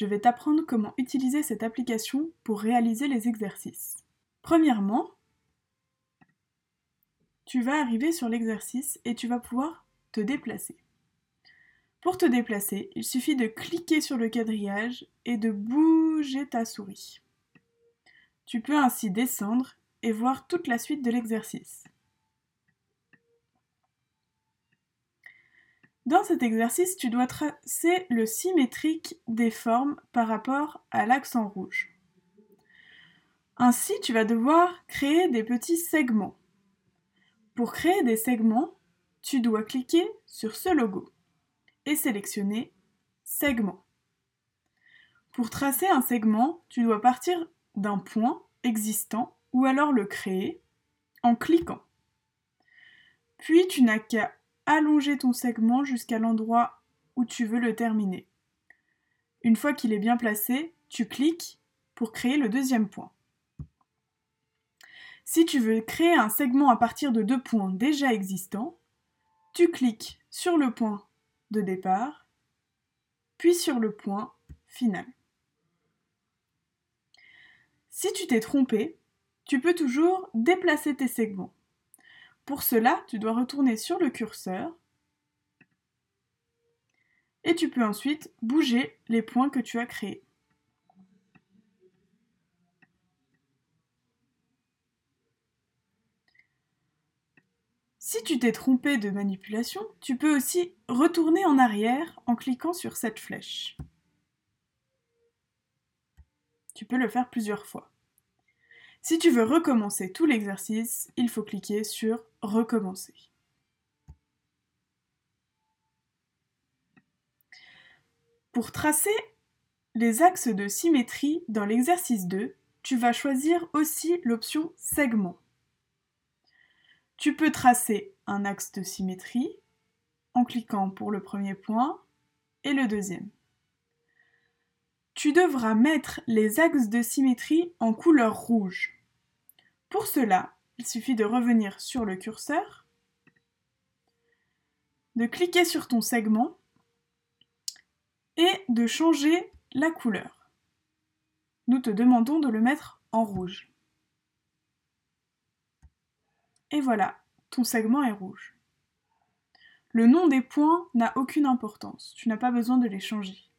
je vais t'apprendre comment utiliser cette application pour réaliser les exercices. Premièrement, tu vas arriver sur l'exercice et tu vas pouvoir te déplacer. Pour te déplacer, il suffit de cliquer sur le quadrillage et de bouger ta souris. Tu peux ainsi descendre et voir toute la suite de l'exercice. Dans cet exercice, tu dois tracer le symétrique des formes par rapport à l'accent rouge. Ainsi, tu vas devoir créer des petits segments. Pour créer des segments, tu dois cliquer sur ce logo et sélectionner Segment. Pour tracer un segment, tu dois partir d'un point existant ou alors le créer en cliquant. Puis tu n'as qu'à allonger ton segment jusqu'à l'endroit où tu veux le terminer. Une fois qu'il est bien placé, tu cliques pour créer le deuxième point. Si tu veux créer un segment à partir de deux points déjà existants, tu cliques sur le point de départ, puis sur le point final. Si tu t'es trompé, tu peux toujours déplacer tes segments. Pour cela, tu dois retourner sur le curseur et tu peux ensuite bouger les points que tu as créés. Si tu t'es trompé de manipulation, tu peux aussi retourner en arrière en cliquant sur cette flèche. Tu peux le faire plusieurs fois. Si tu veux recommencer tout l'exercice, il faut cliquer sur Recommencer. Pour tracer les axes de symétrie dans l'exercice 2, tu vas choisir aussi l'option Segment. Tu peux tracer un axe de symétrie en cliquant pour le premier point et le deuxième. Tu devras mettre les axes de symétrie en couleur rouge. Pour cela, il suffit de revenir sur le curseur, de cliquer sur ton segment et de changer la couleur. Nous te demandons de le mettre en rouge. Et voilà, ton segment est rouge. Le nom des points n'a aucune importance, tu n'as pas besoin de les changer.